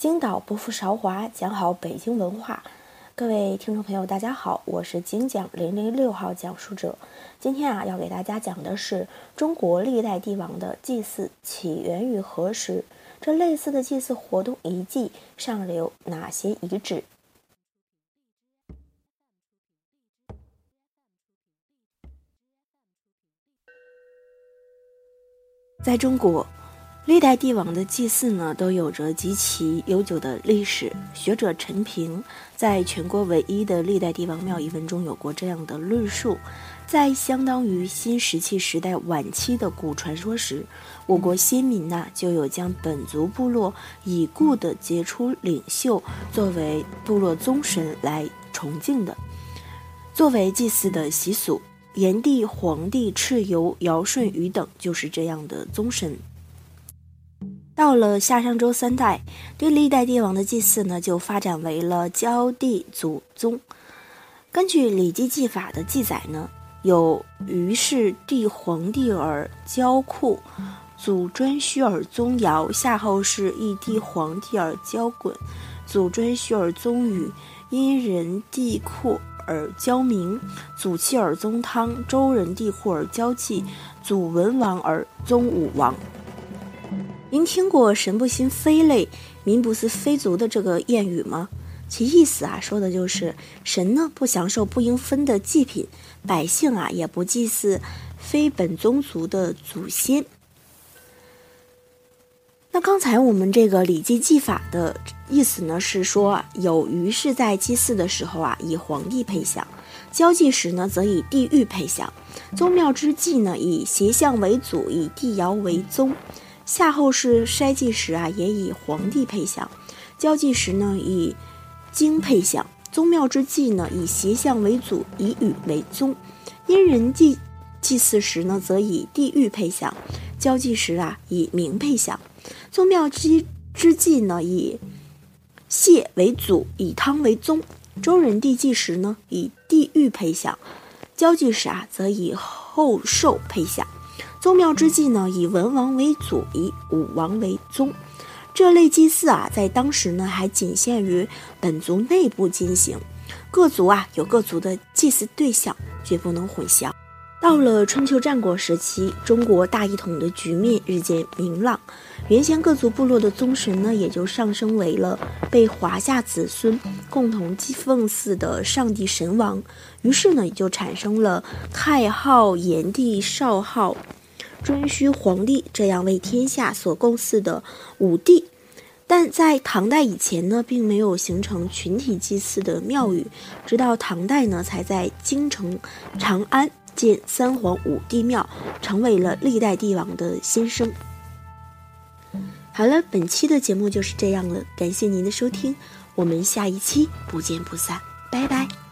京岛不负韶华，讲好北京文化。各位听众朋友，大家好，我是精讲零零六号讲述者。今天啊，要给大家讲的是中国历代帝王的祭祀起源于何时？这类似的祭祀活动遗迹上留哪些遗址？在中国。历代帝王的祭祀呢，都有着极其悠久的历史。学者陈平在全国唯一的历代帝王庙一文中有过这样的论述：在相当于新石器时代晚期的古传说时，我国先民呐就有将本族部落已故的杰出领袖作为部落宗神来崇敬的，作为祭祀的习俗。炎帝、黄帝、蚩尤、尧舜禹等就是这样的宗神。到了夏商周三代，对历代帝王的祭祀呢，就发展为了交帝祖宗。根据《礼记祭法》的记载呢，有于是帝皇帝而交库，祖颛顼而宗尧，夏后氏亦帝皇帝而交鲧，祖颛顼而宗禹，殷人帝库而交明，祖契而宗汤，周人帝户而交季，祖文王而宗武王。您听过“神不兴非类，民不思非族”的这个谚语吗？其意思啊，说的就是神呢不享受不应分的祭品，百姓啊也不祭祀非本宗族的祖先。那刚才我们这个《礼记祭法》的意思呢，是说有于是在祭祀的时候啊，以皇帝配享；交祭时呢，则以帝玉配享；宗庙之祭呢，以邪相为祖，以帝尧为宗。夏后氏筛祭时啊，也以皇帝配享；交祭时呢，以经配享；宗庙之祭呢，以邪相为祖，以禹为宗；殷人祭祭祀时呢，则以地狱配享；交祭时啊，以名配享；宗庙之之祭呢，以谢为祖，以汤为宗；周人帝祭时呢，以地狱配享；交祭时啊，则以后寿配享。宗庙之祭呢，以文王为祖，以武王为宗。这类祭祀啊，在当时呢，还仅限于本族内部进行。各族啊，有各族的祭祀对象，绝不能混淆。到了春秋战国时期，中国大一统的局面日渐明朗，原先各族部落的宗神呢，也就上升为了被华夏子孙共同祭奉祀的上帝神王。于是呢，也就产生了太昊、炎帝、少昊。颛顼皇帝这样为天下所共祀的五帝，但在唐代以前呢，并没有形成群体祭祀的庙宇，直到唐代呢，才在京城长安建三皇五帝庙，成为了历代帝王的先声。好了，本期的节目就是这样了，感谢您的收听，我们下一期不见不散，拜拜。